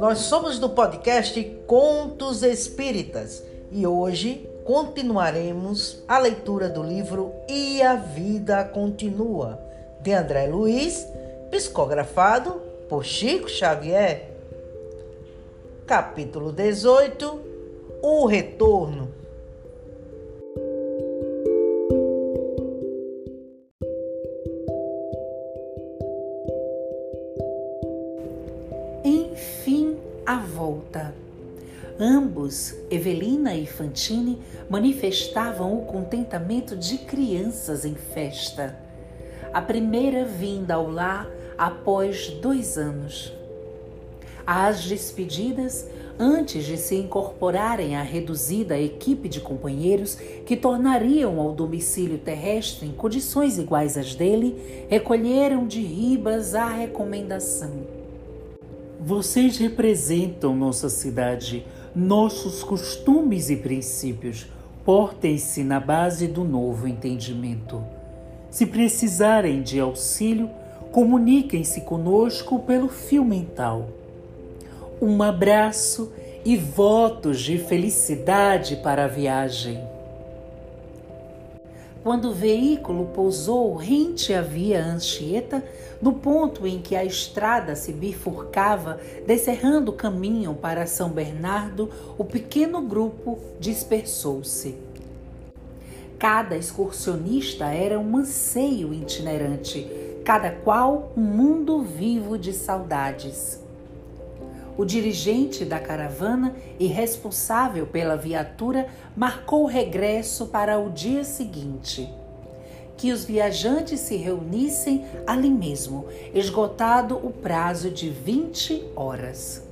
Nós somos do podcast Contos Espíritas e hoje continuaremos a leitura do livro E a Vida Continua, de André Luiz, psicografado por Chico Xavier. Capítulo 18 O Retorno. Evelina e Fantine, manifestavam o contentamento de crianças em festa. A primeira vinda ao lar após dois anos. As despedidas, antes de se incorporarem à reduzida equipe de companheiros que tornariam ao domicílio terrestre em condições iguais às dele, recolheram de ribas a recomendação. Vocês representam nossa cidade, nossos costumes e princípios. Portem-se na base do novo entendimento. Se precisarem de auxílio, comuniquem-se conosco pelo fio mental. Um abraço e votos de felicidade para a viagem. Quando o veículo pousou rente à via Anchieta, no ponto em que a estrada se bifurcava, descerrando o caminho para São Bernardo, o pequeno grupo dispersou-se. Cada excursionista era um anseio itinerante, cada qual um mundo vivo de saudades. O dirigente da caravana e responsável pela viatura marcou o regresso para o dia seguinte. Que os viajantes se reunissem ali mesmo, esgotado o prazo de 20 horas.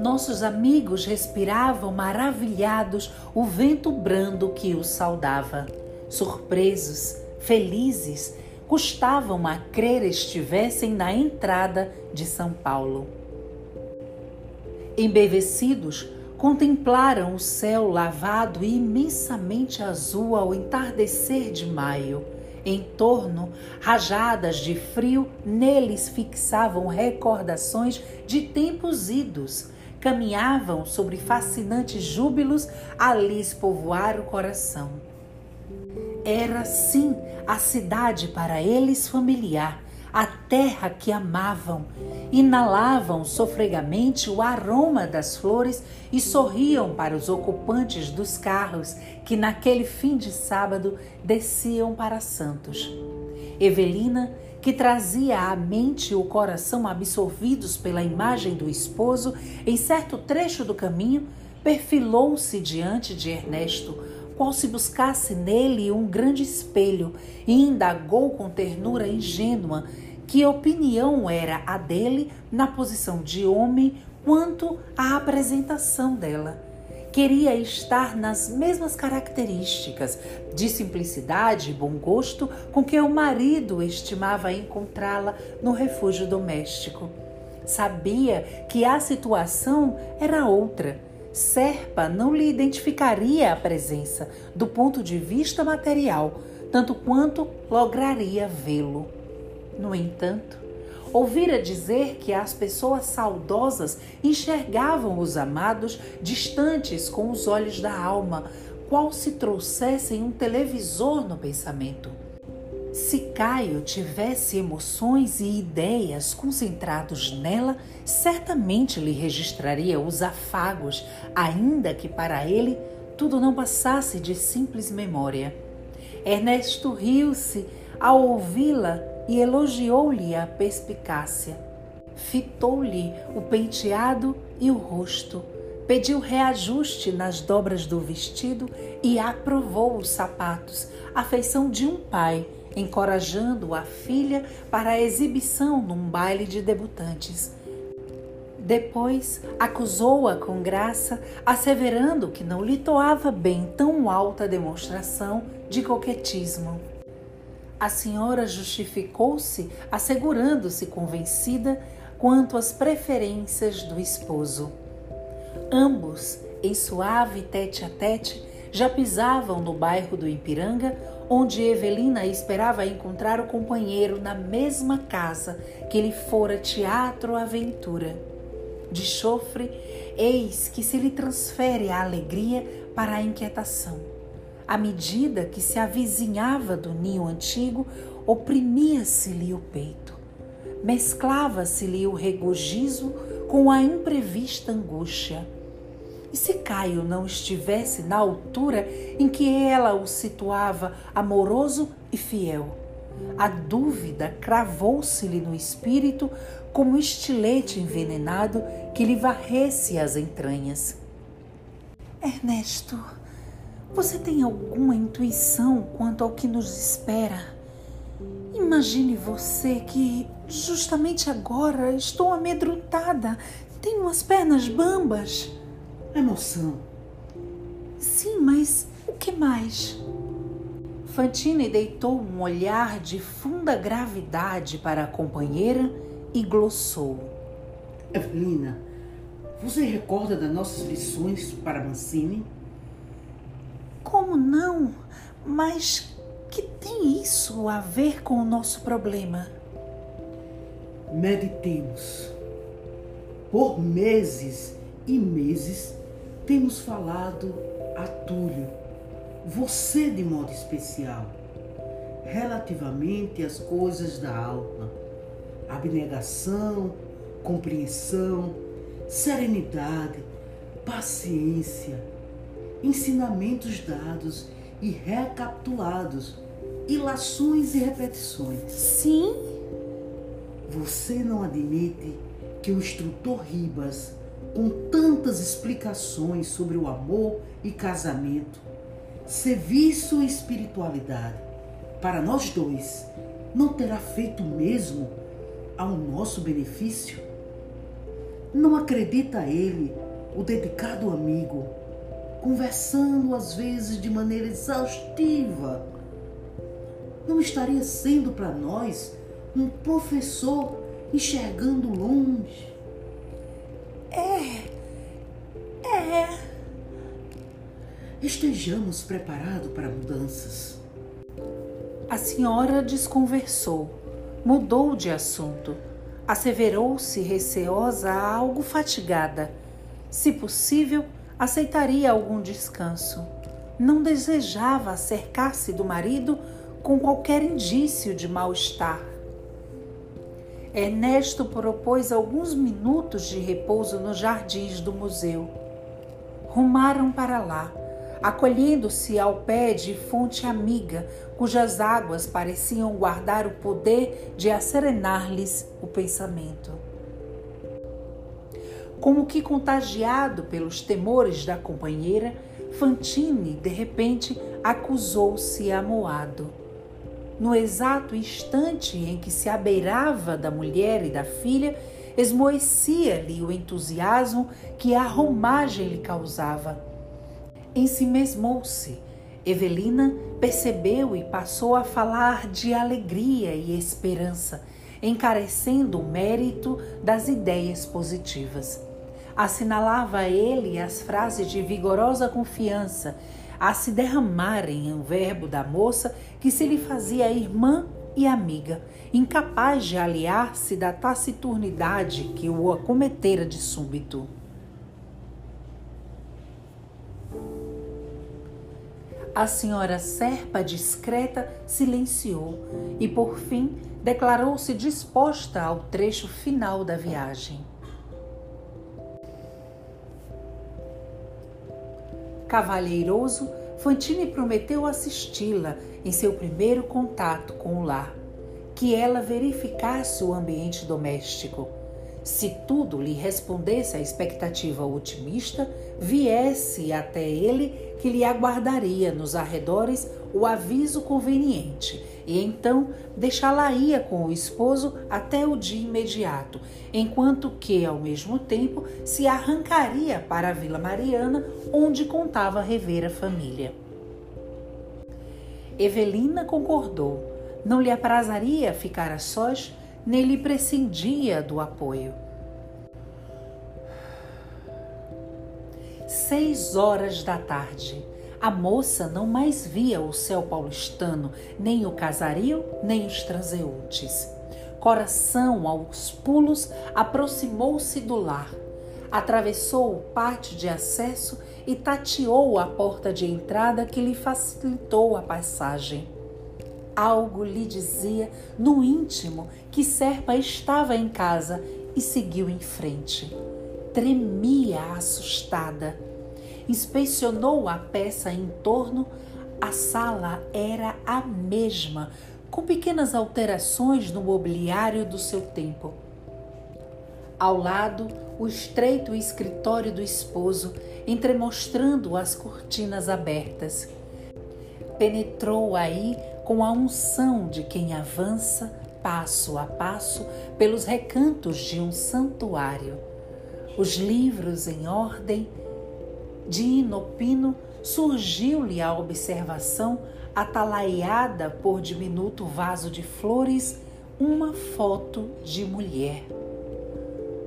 Nossos amigos respiravam maravilhados o vento brando que os saudava. Surpresos, felizes, custavam a crer estivessem na entrada de São Paulo. Embevecidos, contemplaram o céu lavado e imensamente azul ao entardecer de maio. Em torno, rajadas de frio neles fixavam recordações de tempos idos. Caminhavam sobre fascinantes júbilos a lhes povoar o coração. Era, sim, a cidade para eles familiar, a terra que amavam. Inalavam sofregamente o aroma das flores e sorriam para os ocupantes dos carros que naquele fim de sábado desciam para Santos. Evelina, que trazia à mente e o coração absorvidos pela imagem do esposo, em certo trecho do caminho, perfilou-se diante de Ernesto, qual se buscasse nele um grande espelho, e indagou com ternura ingênua que opinião era a dele na posição de homem quanto à apresentação dela. Queria estar nas mesmas características de simplicidade e bom gosto com que o marido estimava encontrá-la no refúgio doméstico. Sabia que a situação era outra Serpa não lhe identificaria a presença do ponto de vista material, tanto quanto lograria vê-lo. No entanto, ouvira dizer que as pessoas saudosas enxergavam os amados distantes com os olhos da alma, qual se trouxessem um televisor no pensamento. Se Caio tivesse emoções e ideias concentrados nela, certamente lhe registraria os afagos, ainda que para ele tudo não passasse de simples memória. Ernesto riu-se ao ouvi-la e elogiou-lhe a perspicácia. Fitou-lhe o penteado e o rosto, pediu reajuste nas dobras do vestido e aprovou os sapatos, a feição de um pai encorajando a filha para a exibição num baile de debutantes. Depois acusou-a com graça, asseverando que não lhe toava bem tão alta demonstração de coquetismo. A senhora justificou-se, assegurando-se convencida quanto às preferências do esposo. Ambos, em suave tete a tete, já pisavam no bairro do Ipiranga, onde Evelina esperava encontrar o companheiro na mesma casa que lhe fora teatro aventura. de chofre, eis que se lhe transfere a alegria para a inquietação. À medida que se avizinhava do ninho antigo, oprimia-se-lhe o peito. Mesclava-se-lhe o regozijo com a imprevista angústia. E se Caio não estivesse na altura em que ela o situava amoroso e fiel? A dúvida cravou-se-lhe no espírito como estilete envenenado que lhe varresse as entranhas. Ernesto, você tem alguma intuição quanto ao que nos espera? Imagine você que justamente agora estou amedrontada, tenho as pernas bambas. Emoção. Sim, mas o que mais? Fantine deitou um olhar de funda gravidade para a companheira e glossou. Evelina, você recorda das nossas lições para Mancini? Como não? Mas que tem isso a ver com o nosso problema? Meditemos. Por meses e meses temos falado a Túlio você de modo especial, relativamente às coisas da alma, abnegação, compreensão, serenidade, paciência, ensinamentos dados e recapitulados, ilações e repetições. Sim. Você não admite que o instrutor Ribas, com tantas explicações sobre o amor e casamento, serviço e espiritualidade, para nós dois, não terá feito o mesmo ao nosso benefício? Não acredita ele, o dedicado amigo, conversando às vezes de maneira exaustiva? Não estaria sendo para nós um professor enxergando longe? É, é estejamos preparados para mudanças. A senhora desconversou, mudou de assunto, asseverou-se receosa, algo fatigada. Se possível, aceitaria algum descanso. Não desejava acercar-se do marido com qualquer indício de mal-estar. Ernesto propôs alguns minutos de repouso nos jardins do museu. Rumaram para lá acolhendo-se ao pé de fonte amiga, cujas águas pareciam guardar o poder de acerenar-lhes o pensamento. Como que contagiado pelos temores da companheira, Fantine, de repente, acusou-se amoado. No exato instante em que se abeirava da mulher e da filha, esmoecia-lhe o entusiasmo que a romagem lhe causava ensimesmou-se. Evelina percebeu e passou a falar de alegria e esperança, encarecendo o mérito das ideias positivas. Assinalava a ele as frases de vigorosa confiança a se derramarem em um verbo da moça que se lhe fazia irmã e amiga, incapaz de aliar-se da taciturnidade que o acometera de súbito. A senhora Serpa, discreta, silenciou e, por fim, declarou-se disposta ao trecho final da viagem. Cavalheiroso, Fantine prometeu assisti-la em seu primeiro contato com o lar, que ela verificasse o ambiente doméstico. Se tudo lhe respondesse à expectativa otimista, viesse até ele que lhe aguardaria nos arredores o aviso conveniente e então deixá-la-ia com o esposo até o dia imediato, enquanto que, ao mesmo tempo, se arrancaria para a Vila Mariana, onde contava rever a família. Evelina concordou. Não lhe aprazaria ficar a sós, nem lhe prescindia do apoio. Seis horas da tarde. A moça não mais via o céu paulistano, nem o casario, nem os transeuntes. Coração, aos pulos, aproximou-se do lar. atravessou o pátio de acesso e tateou a porta de entrada que lhe facilitou a passagem. Algo lhe dizia no íntimo que Serpa estava em casa e seguiu em frente. Tremia assustada. Inspecionou a peça em torno. A sala era a mesma, com pequenas alterações no mobiliário do seu tempo. Ao lado, o estreito escritório do esposo, entremostrando as cortinas abertas. Penetrou aí com a unção de quem avança passo a passo pelos recantos de um santuário. Os livros em ordem, de inopino, surgiu-lhe a observação, atalaiada por diminuto vaso de flores, uma foto de mulher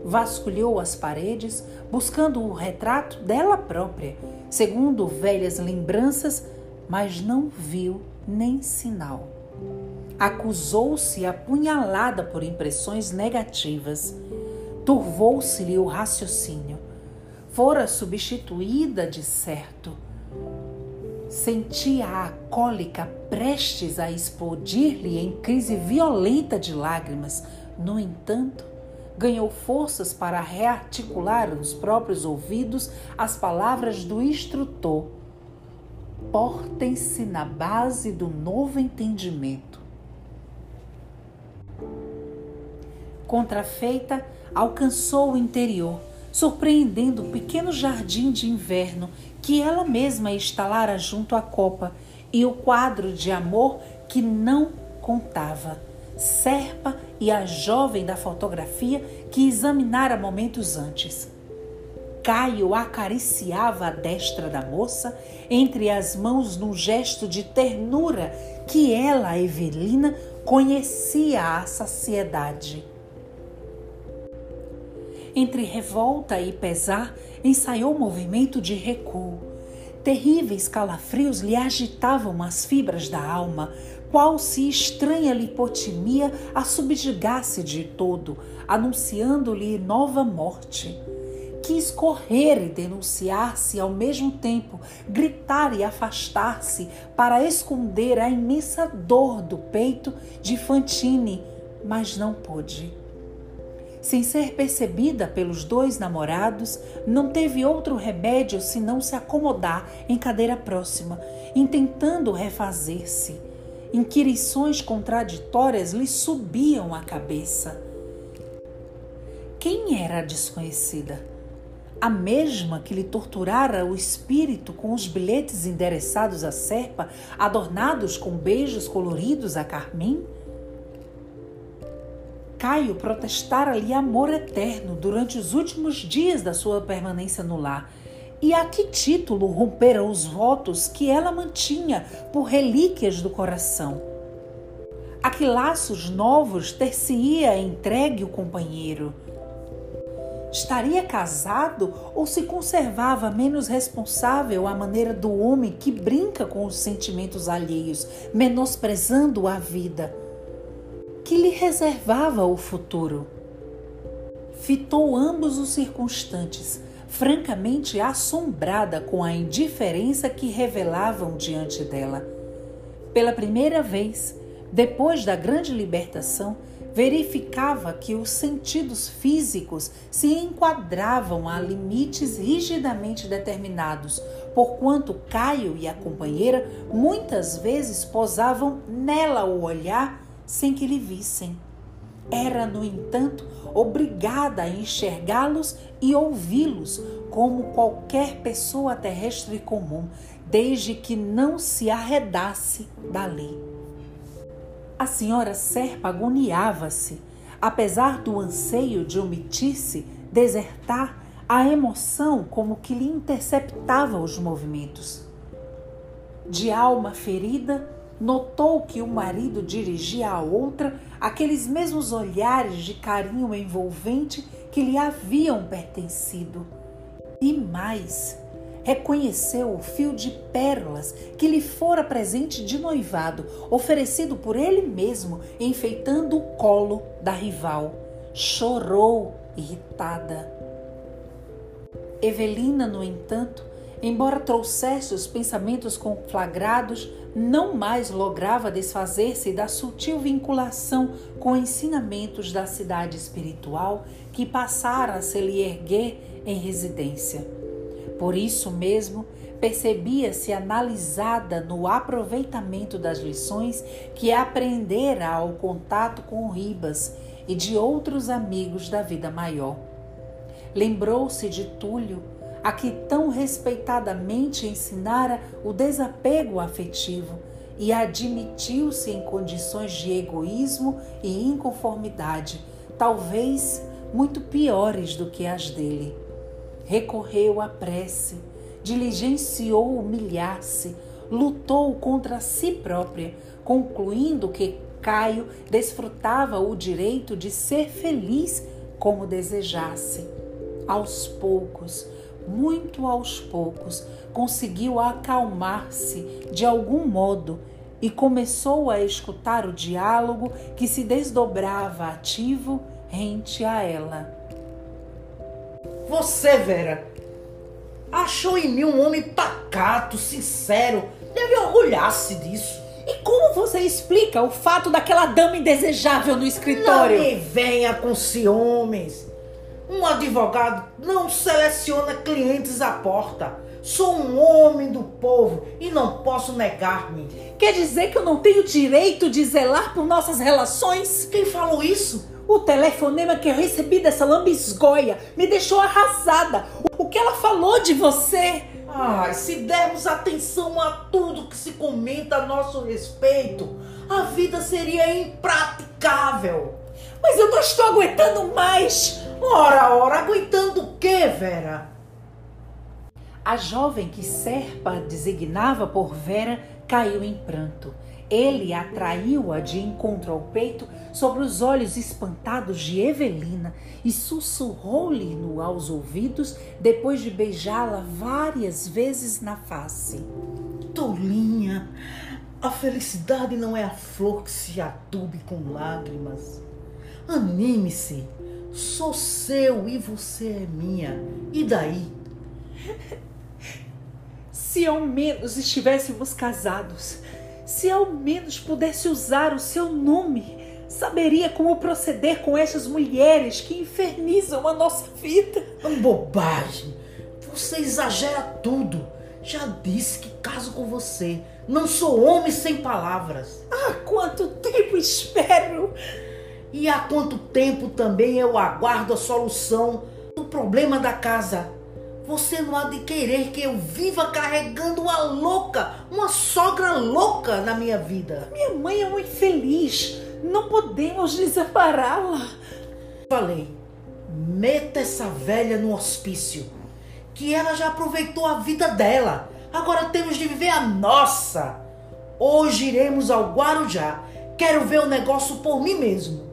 vasculhou as paredes, buscando o retrato dela própria, segundo velhas lembranças, mas não viu nem sinal. Acusou-se apunhalada por impressões negativas. Turvou-se-lhe o raciocínio. Fora substituída de certo. Sentia a cólica prestes a explodir-lhe em crise violenta de lágrimas. No entanto, ganhou forças para rearticular nos próprios ouvidos as palavras do instrutor. Portem-se na base do novo entendimento. Contrafeita, alcançou o interior, surpreendendo o pequeno jardim de inverno que ela mesma instalara junto à copa e o quadro de amor que não contava. Serpa e a jovem da fotografia que examinara momentos antes. Caio acariciava a destra da moça entre as mãos num gesto de ternura que ela, Evelina, conhecia à saciedade. Entre revolta e pesar, ensaiou movimento de recuo. Terríveis calafrios lhe agitavam as fibras da alma, qual se estranha lipotimia a subjugasse de todo, anunciando-lhe nova morte. Quis correr e denunciar-se ao mesmo tempo, gritar e afastar-se para esconder a imensa dor do peito de Fantine, mas não pôde. Sem ser percebida pelos dois namorados, não teve outro remédio senão se acomodar em cadeira próxima, intentando refazer-se inquirições contraditórias lhe subiam à cabeça. Quem era a desconhecida? A mesma que lhe torturara o espírito com os bilhetes endereçados à serpa, adornados com beijos coloridos a carmim? Caio protestara-lhe amor eterno durante os últimos dias da sua permanência no lar e a que título romperam os votos que ela mantinha por relíquias do coração? A que laços novos ter-se-ia entregue o companheiro? Estaria casado ou se conservava menos responsável à maneira do homem que brinca com os sentimentos alheios, menosprezando a vida? Que lhe reservava o futuro? Fitou ambos os circunstantes francamente assombrada com a indiferença que revelavam diante dela. Pela primeira vez, depois da grande libertação, verificava que os sentidos físicos se enquadravam a limites rigidamente determinados, porquanto Caio e a companheira muitas vezes posavam nela o olhar sem que lhe vissem. Era, no entanto, obrigada a enxergá-los e ouvi-los como qualquer pessoa terrestre comum, desde que não se arredasse dali. A senhora Serpa agoniava-se, apesar do anseio de omitir-se, desertar, a emoção como que lhe interceptava os movimentos. De alma ferida, notou que o marido dirigia a outra aqueles mesmos olhares de carinho envolvente que lhe haviam pertencido. E mais, reconheceu o fio de pérolas que lhe fora presente de noivado, oferecido por ele mesmo, enfeitando o colo da rival. Chorou irritada. Evelina, no entanto, embora trouxesse os pensamentos conflagrados, não mais lograva desfazer-se da sutil vinculação com ensinamentos da cidade espiritual que passara a se lhe erguer em residência. Por isso mesmo, percebia-se analisada no aproveitamento das lições que aprendera ao contato com Ribas e de outros amigos da vida maior. Lembrou-se de Túlio, a que tão respeitadamente ensinara o desapego afetivo e admitiu-se em condições de egoísmo e inconformidade, talvez muito piores do que as dele. Recorreu à prece, diligenciou humilhar-se, lutou contra si própria, concluindo que Caio desfrutava o direito de ser feliz como desejasse. Aos poucos, muito aos poucos, conseguiu acalmar-se de algum modo e começou a escutar o diálogo que se desdobrava ativo rente a ela. Você, Vera, achou em mim um homem pacato, sincero. Deve orgulhar-se disso. E como você explica o fato daquela dama indesejável no escritório? Não me venha com ciúmes. Um advogado não seleciona clientes à porta. Sou um homem do povo e não posso negar-me. Quer dizer que eu não tenho direito de zelar por nossas relações? Quem falou isso? O telefonema que eu recebi dessa lambisgoia me deixou arrasada. O que ela falou de você? Ai, se dermos atenção a tudo que se comenta a nosso respeito, a vida seria impraticável. Mas eu não estou aguentando mais. Ora, ora, aguentando o quê, Vera? A jovem que Serpa designava por Vera caiu em pranto. Ele atraiu-a de encontro ao peito sobre os olhos espantados de Evelina e sussurrou-lhe no aos ouvidos depois de beijá-la várias vezes na face. Tolinha, a felicidade não é a flor que se adube com lágrimas. Anime-se, sou seu e você é minha. E daí? Se ao menos estivéssemos casados se ao menos pudesse usar o seu nome, saberia como proceder com estas mulheres que infernizam a nossa vida. Bobagem! Você exagera tudo. Já disse que caso com você. Não sou homem sem palavras. Há quanto tempo espero? E há quanto tempo também eu aguardo a solução do problema da casa? Você não há de querer que eu viva carregando uma louca, uma sogra louca na minha vida. Minha mãe é uma infeliz. Não podemos desampará-la. Falei, meta essa velha no hospício. Que ela já aproveitou a vida dela. Agora temos de viver a nossa. Hoje iremos ao Guarujá. Quero ver o negócio por mim mesmo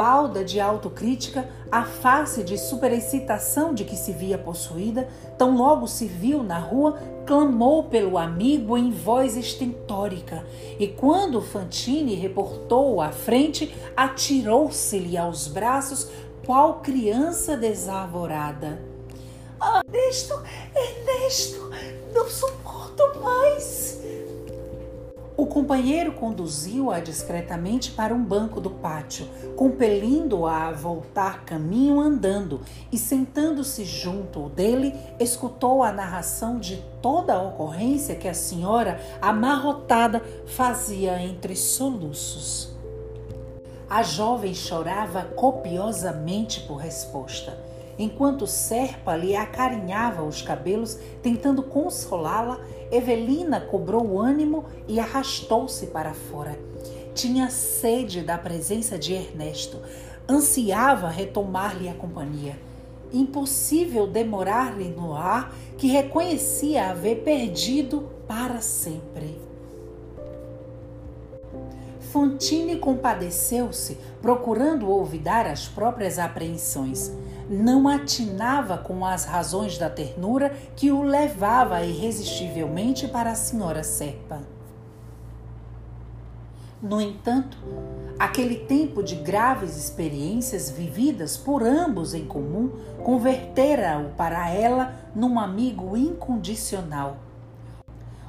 balda de autocrítica, a face de superexcitação de que se via possuída, tão logo se viu na rua, clamou pelo amigo em voz estentórica, e quando Fantine reportou à frente, atirou-se-lhe aos braços, qual criança desarvorada. Ernesto, Ernesto, não suporto mais. O companheiro conduziu-a discretamente para um banco do pátio, compelindo-a a voltar caminho andando e, sentando-se junto dele, escutou a narração de toda a ocorrência que a senhora, amarrotada, fazia entre soluços. A jovem chorava copiosamente por resposta enquanto Serpa lhe acarinhava os cabelos, tentando consolá-la, Evelina cobrou o ânimo e arrastou-se para fora. Tinha sede da presença de Ernesto, ansiava retomar-lhe a companhia. Impossível demorar-lhe no ar que reconhecia haver perdido para sempre. Fontine compadeceu-se, procurando olvidar as próprias apreensões não atinava com as razões da ternura que o levava irresistivelmente para a senhora Serpa. No entanto, aquele tempo de graves experiências vividas por ambos em comum convertera-o para ela num amigo incondicional.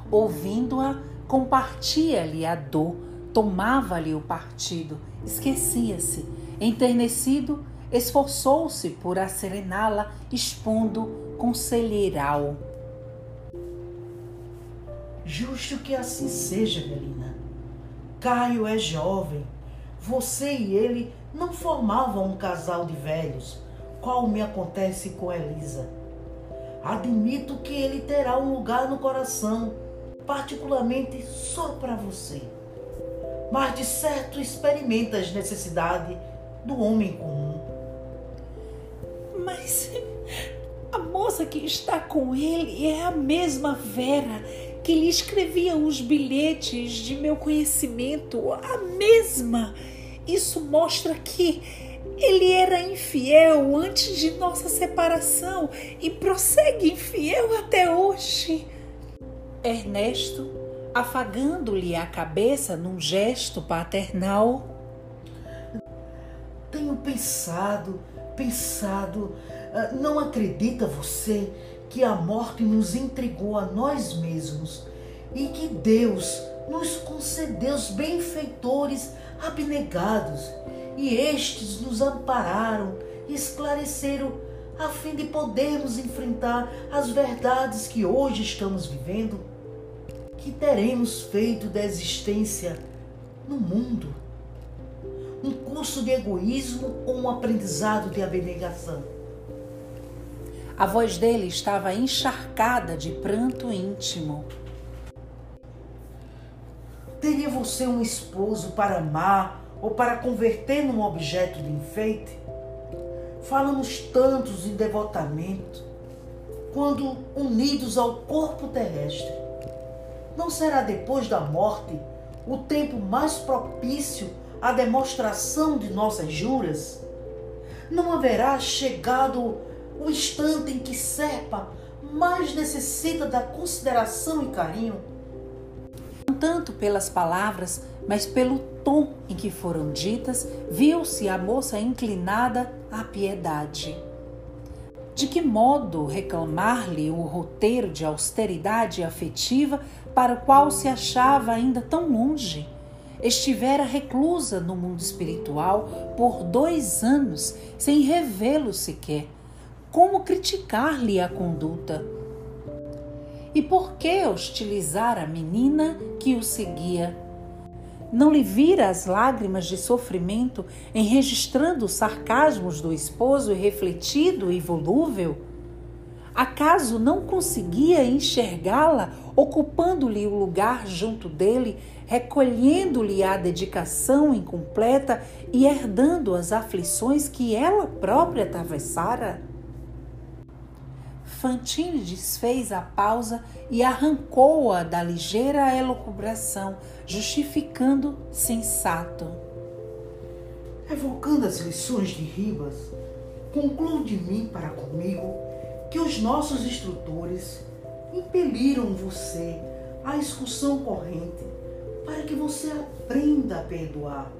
Ouvindo-a, compartia-lhe a dor, tomava-lhe o partido, esquecia-se, enternecido, esforçou-se por acerená-la, expondo conselheiral. Justo que assim seja, Melina. Caio é jovem. Você e ele não formavam um casal de velhos, qual me acontece com Elisa. Admito que ele terá um lugar no coração, particularmente só para você. Mas de certo experimenta as necessidades do homem comum. Mas a moça que está com ele é a mesma Vera que lhe escrevia os bilhetes de meu conhecimento, a mesma. Isso mostra que ele era infiel antes de nossa separação e prossegue infiel até hoje. Ernesto, afagando-lhe a cabeça num gesto paternal. Tenho pensado, pensado. Ah, não acredita você que a morte nos entregou a nós mesmos e que Deus nos concedeu os benfeitores abnegados e estes nos ampararam e esclareceram a fim de podermos enfrentar as verdades que hoje estamos vivendo, que teremos feito da existência no mundo. Um curso de egoísmo ou um aprendizado de abnegação? A voz dele estava encharcada de pranto íntimo. Teria você um esposo para amar ou para converter num objeto de enfeite? Falamos tantos em devotamento quando unidos ao corpo terrestre. Não será depois da morte o tempo mais propício à demonstração de nossas juras? Não haverá chegado o instante em que Serpa mais necessita da consideração e carinho. Não tanto pelas palavras, mas pelo tom em que foram ditas, viu-se a moça inclinada à piedade. De que modo reclamar-lhe o roteiro de austeridade afetiva para o qual se achava ainda tão longe? Estivera reclusa no mundo espiritual por dois anos, sem revê-lo sequer como criticar-lhe a conduta. E por que hostilizar a menina que o seguia? Não lhe vira as lágrimas de sofrimento enregistrando os sarcasmos do esposo refletido e volúvel? Acaso não conseguia enxergá-la ocupando-lhe o lugar junto dele, recolhendo-lhe a dedicação incompleta e herdando as aflições que ela própria atravessara? Fantine desfez a pausa e arrancou-a da ligeira elucubração, justificando sensato. Evocando as lições de Ribas, concluo de mim para comigo que os nossos instrutores impeliram você à excursão corrente para que você aprenda a perdoar.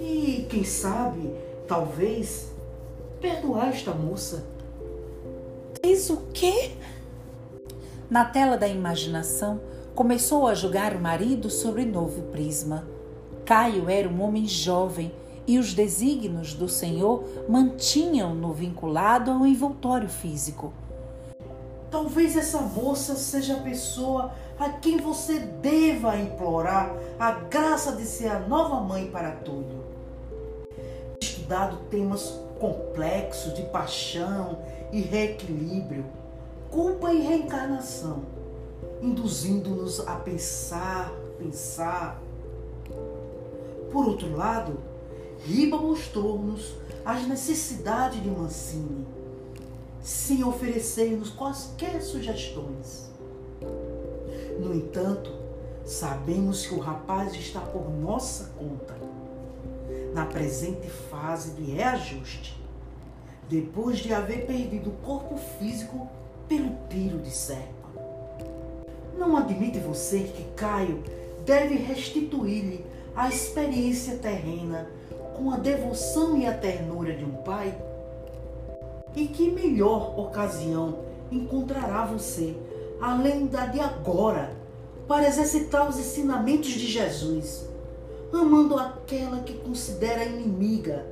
E, quem sabe, talvez, perdoar esta moça Fez o quê? Na tela da imaginação, começou a julgar o marido sobre novo prisma. Caio era um homem jovem e os desígnios do Senhor mantinham-no vinculado ao envoltório físico. Talvez essa moça seja a pessoa a quem você deva implorar a graça de ser a nova mãe para tudo. Estudado temas complexos de paixão e reequilíbrio, culpa e reencarnação, induzindo-nos a pensar, pensar. Por outro lado, Riba mostrou-nos as necessidades de Mancini, sem oferecer-nos quaisquer sugestões. No entanto, sabemos que o rapaz está por nossa conta, na presente fase de reajuste depois de haver perdido o corpo físico pelo tiro de serpa. Não admite você que Caio deve restituir-lhe a experiência terrena com a devoção e a ternura de um pai? E que melhor ocasião encontrará você, além da de agora, para exercitar os ensinamentos de Jesus, amando aquela que considera inimiga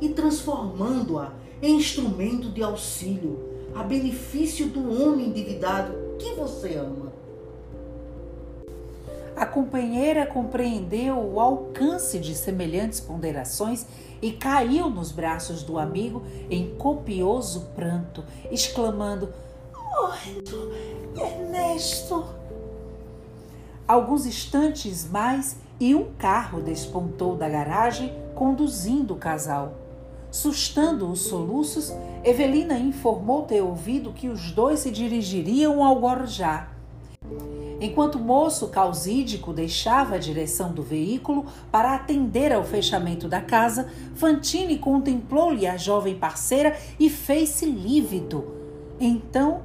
e transformando-a em instrumento de auxílio a benefício do homem endividado que você ama. A companheira compreendeu o alcance de semelhantes ponderações e caiu nos braços do amigo em copioso pranto, exclamando: Morto, Ernesto! Alguns instantes mais e um carro despontou da garagem conduzindo o casal. Sustando os soluços, Evelina informou ter ouvido que os dois se dirigiriam ao Guarujá. Enquanto o moço causídico deixava a direção do veículo para atender ao fechamento da casa, Fantine contemplou-lhe a jovem parceira e fez-se lívido. Então,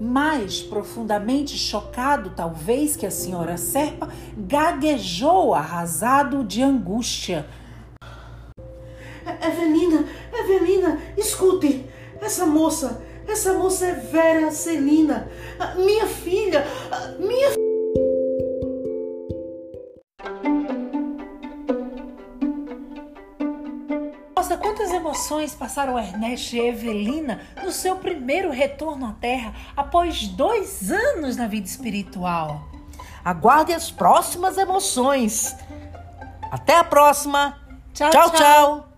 mais profundamente chocado, talvez, que a senhora Serpa, gaguejou arrasado de angústia. Evelina, Evelina, escute, essa moça, essa moça é Vera Celina, minha filha, minha Nossa, passaram Ernesto e Evelina no seu primeiro retorno à Terra após dois anos na vida espiritual. Aguarde as próximas emoções. Até a próxima. tchau. tchau. tchau. tchau.